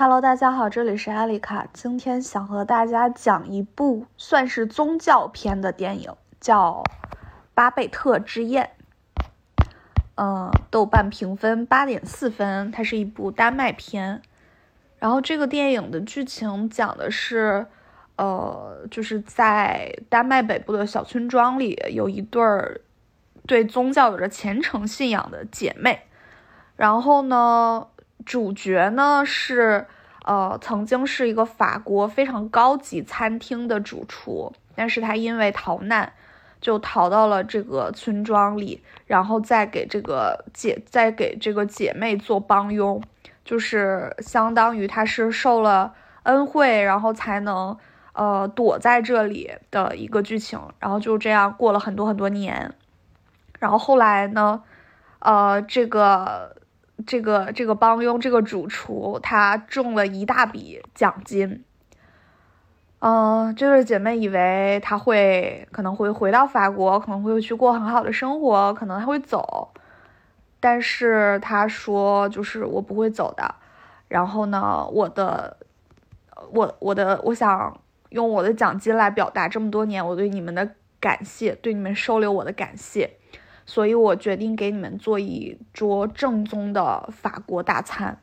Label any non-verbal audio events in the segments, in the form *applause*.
Hello，大家好，这里是艾丽卡。今天想和大家讲一部算是宗教片的电影，叫《巴贝特之宴》。嗯，豆瓣评分八点四分，它是一部丹麦片。然后这个电影的剧情讲的是，呃，就是在丹麦北部的小村庄里，有一对儿对宗教有着虔诚信仰的姐妹。然后呢？主角呢是，呃，曾经是一个法国非常高级餐厅的主厨，但是他因为逃难，就逃到了这个村庄里，然后再给这个姐，再给这个姐妹做帮佣，就是相当于他是受了恩惠，然后才能，呃，躲在这里的一个剧情，然后就这样过了很多很多年，然后后来呢，呃，这个。这个这个帮佣，这个主厨，他中了一大笔奖金。嗯，这对姐妹以为他会可能会回到法国，可能会去过很好的生活，可能他会走。但是他说，就是我不会走的。然后呢，我的，我我的，我想用我的奖金来表达这么多年我对你们的感谢，对你们收留我的感谢。所以我决定给你们做一桌正宗的法国大餐。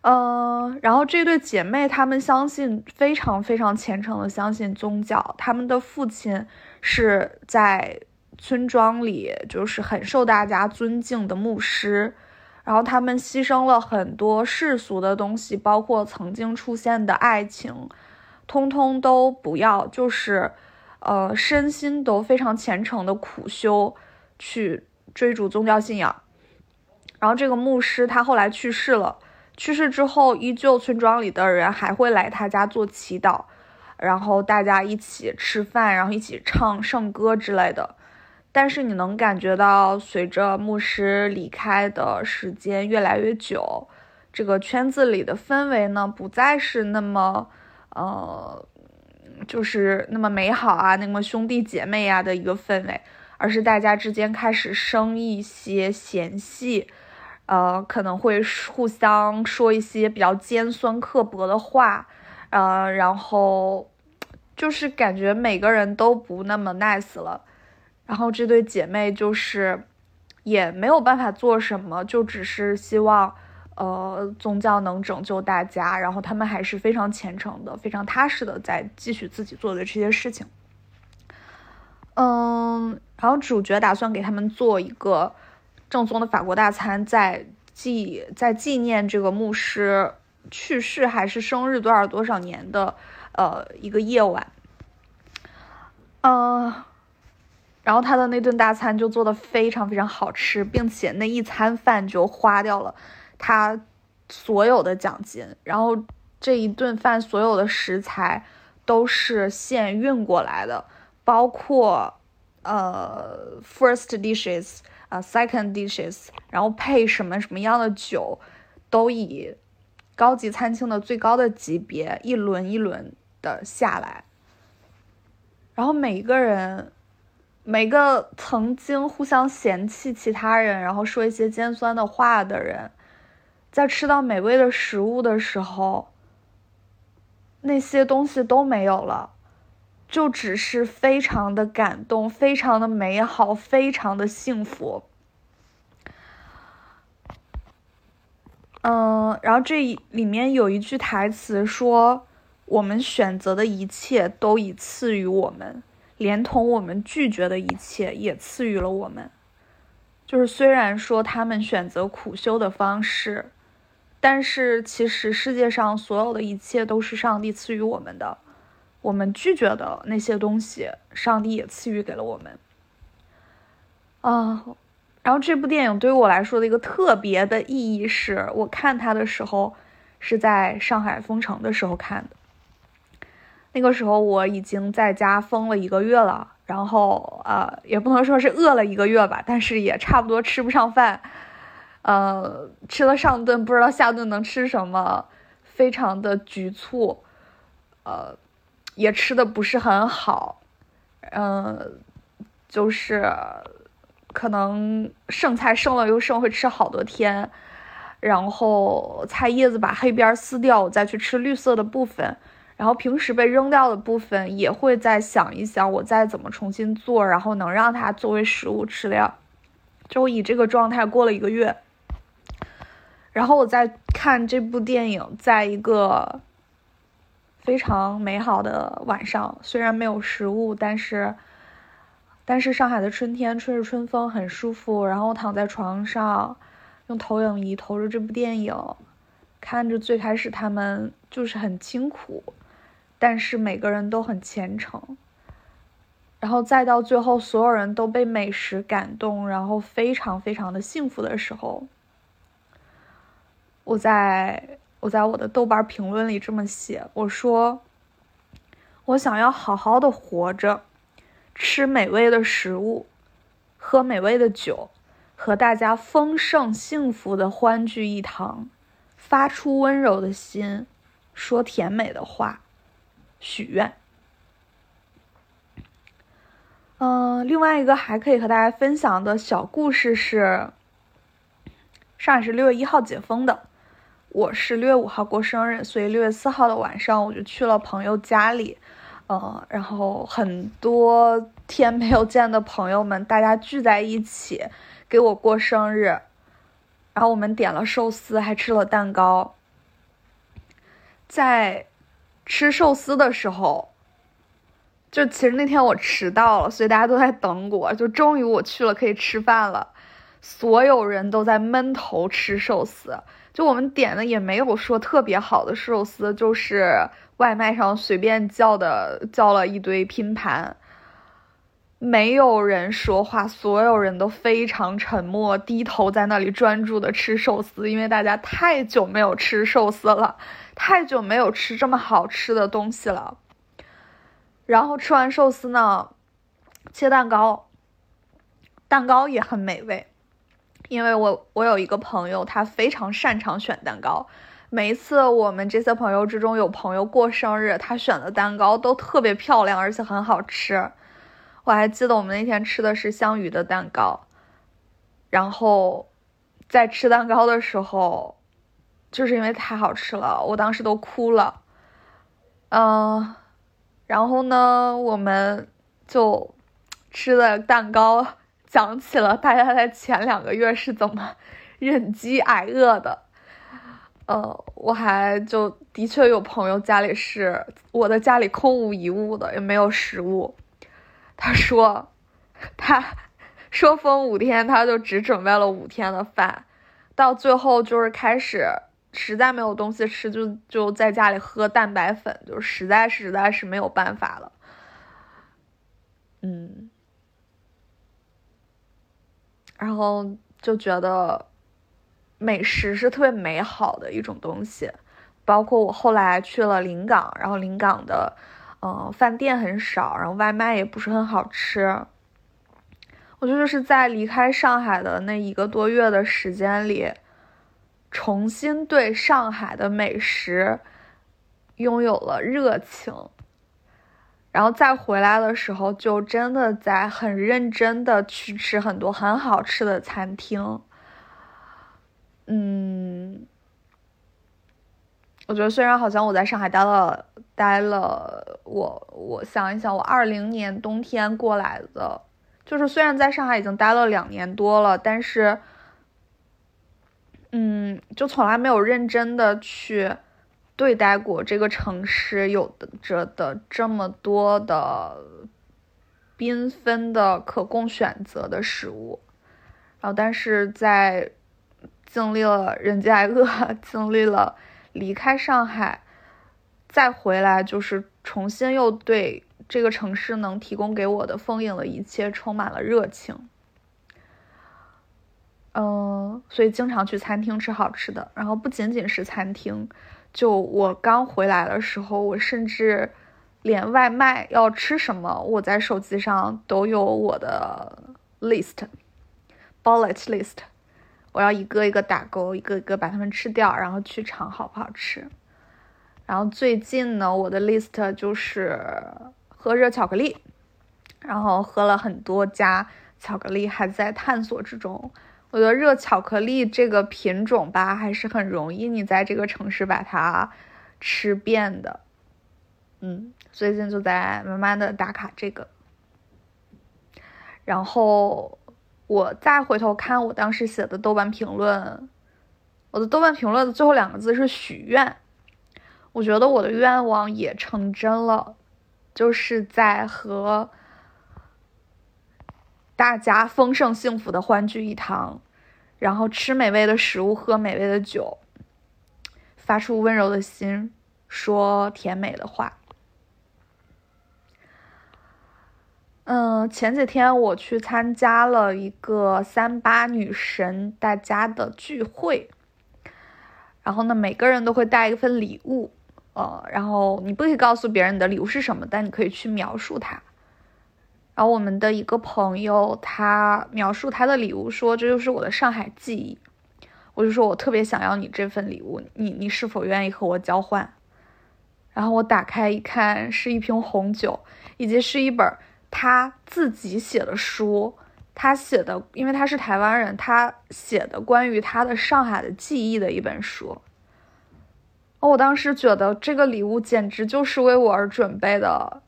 嗯，然后这对姐妹她们相信非常非常虔诚的相信宗教，他们的父亲是在村庄里就是很受大家尊敬的牧师，然后他们牺牲了很多世俗的东西，包括曾经出现的爱情，通通都不要，就是。呃，身心都非常虔诚的苦修，去追逐宗教信仰。然后这个牧师他后来去世了，去世之后，依旧村庄里的人还会来他家做祈祷，然后大家一起吃饭，然后一起唱圣歌之类的。但是你能感觉到，随着牧师离开的时间越来越久，这个圈子里的氛围呢，不再是那么，呃。就是那么美好啊，那么兄弟姐妹呀的一个氛围，而是大家之间开始生一些嫌隙，呃，可能会互相说一些比较尖酸刻薄的话，呃，然后就是感觉每个人都不那么 nice 了，然后这对姐妹就是也没有办法做什么，就只是希望。呃，宗教能拯救大家，然后他们还是非常虔诚的、非常踏实的在继续自己做的这些事情。嗯，然后主角打算给他们做一个正宗的法国大餐，在纪在纪念这个牧师去世还是生日多少多少年的呃一个夜晚。嗯，然后他的那顿大餐就做的非常非常好吃，并且那一餐饭就花掉了。他所有的奖金，然后这一顿饭所有的食材都是现运过来的，包括呃 first dishes 啊 second dishes，然后配什么什么样的酒，都以高级餐厅的最高的级别一轮一轮的下来，然后每个人每个曾经互相嫌弃其他人，然后说一些尖酸的话的人。在吃到美味的食物的时候，那些东西都没有了，就只是非常的感动，非常的美好，非常的幸福。嗯，然后这里面有一句台词说：“我们选择的一切都已赐予我们，连同我们拒绝的一切也赐予了我们。”就是虽然说他们选择苦修的方式。但是其实世界上所有的一切都是上帝赐予我们的，我们拒绝的那些东西，上帝也赐予给了我们。啊，然后这部电影对于我来说的一个特别的意义是，我看它的时候是在上海封城的时候看的，那个时候我已经在家封了一个月了，然后呃，也不能说是饿了一个月吧，但是也差不多吃不上饭。呃，吃了上顿不知道下顿能吃什么，非常的局促，呃，也吃的不是很好，嗯，就是可能剩菜剩了又剩，会吃好多天，然后菜叶子把黑边撕掉，我再去吃绿色的部分。然后平时被扔掉的部分也会再想一想，我再怎么重新做，然后能让它作为食物吃掉。就以这个状态过了一个月，然后我在看这部电影，在一个非常美好的晚上，虽然没有食物，但是但是上海的春天吹着春风很舒服，然后我躺在床上，用投影仪投着这部电影，看着最开始他们就是很辛苦。但是每个人都很虔诚，然后再到最后，所有人都被美食感动，然后非常非常的幸福的时候，我在我在我的豆瓣评论里这么写，我说，我想要好好的活着，吃美味的食物，喝美味的酒，和大家丰盛幸福的欢聚一堂，发出温柔的心，说甜美的话。许愿，嗯，另外一个还可以和大家分享的小故事是，上海是六月一号解封的，我是六月五号过生日，所以六月四号的晚上我就去了朋友家里，嗯，然后很多天没有见的朋友们，大家聚在一起给我过生日，然后我们点了寿司，还吃了蛋糕，在。吃寿司的时候，就其实那天我迟到了，所以大家都在等我。就终于我去了，可以吃饭了。所有人都在闷头吃寿司，就我们点的也没有说特别好的寿司，就是外卖上随便叫的，叫了一堆拼盘。没有人说话，所有人都非常沉默，低头在那里专注的吃寿司，因为大家太久没有吃寿司了。太久没有吃这么好吃的东西了，然后吃完寿司呢，切蛋糕，蛋糕也很美味，因为我我有一个朋友，他非常擅长选蛋糕，每一次我们这些朋友之中有朋友过生日，他选的蛋糕都特别漂亮，而且很好吃。我还记得我们那天吃的是香芋的蛋糕，然后在吃蛋糕的时候。就是因为太好吃了，我当时都哭了，嗯，然后呢，我们就吃的蛋糕，想起了大家在前两个月是怎么 *laughs* 忍饥挨饿的，呃，我还就的确有朋友家里是我的家里空无一物的，也没有食物，他说，他说封五天，他就只准备了五天的饭，到最后就是开始。实在没有东西吃，就就在家里喝蛋白粉，就实在实在是没有办法了。嗯，然后就觉得美食是特别美好的一种东西，包括我后来去了临港，然后临港的嗯饭店很少，然后外卖也不是很好吃。我觉得是在离开上海的那一个多月的时间里。重新对上海的美食拥有了热情，然后再回来的时候，就真的在很认真的去吃很多很好吃的餐厅。嗯，我觉得虽然好像我在上海待了待了，我我想一想，我二零年冬天过来的，就是虽然在上海已经待了两年多了，但是。嗯，就从来没有认真的去对待过这个城市有着的这么多的缤纷的可供选择的食物，然后但是在经历了人饥挨饿，经历了离开上海，再回来，就是重新又对这个城市能提供给我的丰盈的一切充满了热情。嗯，所以经常去餐厅吃好吃的，然后不仅仅是餐厅，就我刚回来的时候，我甚至连外卖要吃什么，我在手机上都有我的 list，bullet list，我要一个一个打勾，一个一个把它们吃掉，然后去尝好不好吃。然后最近呢，我的 list 就是喝热巧克力，然后喝了很多家巧克力，还在探索之中。我觉得热巧克力这个品种吧，还是很容易你在这个城市把它吃遍的。嗯，最近就在慢慢的打卡这个。然后我再回头看我当时写的豆瓣评论，我的豆瓣评论的最后两个字是许愿。我觉得我的愿望也成真了，就是在和大家丰盛幸福的欢聚一堂，然后吃美味的食物，喝美味的酒，发出温柔的心，说甜美的话。嗯，前几天我去参加了一个三八女神大家的聚会，然后呢，每个人都会带一份礼物。呃，然后你不可以告诉别人你的礼物是什么，但你可以去描述它。然后我们的一个朋友，他描述他的礼物说：“这就是我的上海记忆。”我就说：“我特别想要你这份礼物，你你是否愿意和我交换？”然后我打开一看，是一瓶红酒，以及是一本他自己写的书。他写的，因为他是台湾人，他写的关于他的上海的记忆的一本书。我当时觉得这个礼物简直就是为我而准备的，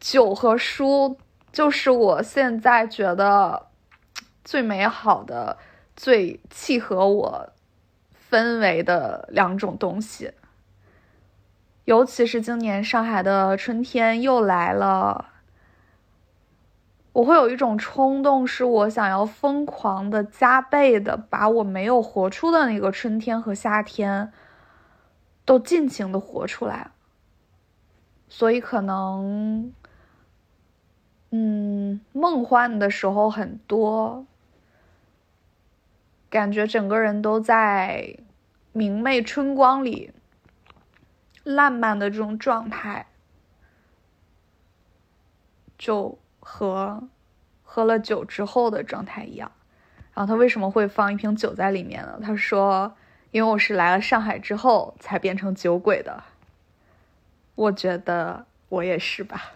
酒和书就是我现在觉得最美好的、最契合我氛围的两种东西。尤其是今年上海的春天又来了，我会有一种冲动，是我想要疯狂的、加倍的把我没有活出的那个春天和夏天。都尽情的活出来，所以可能，嗯，梦幻的时候很多，感觉整个人都在明媚春光里，烂漫的这种状态，就和喝了酒之后的状态一样。然后他为什么会放一瓶酒在里面呢？他说。因为我是来了上海之后才变成酒鬼的，我觉得我也是吧。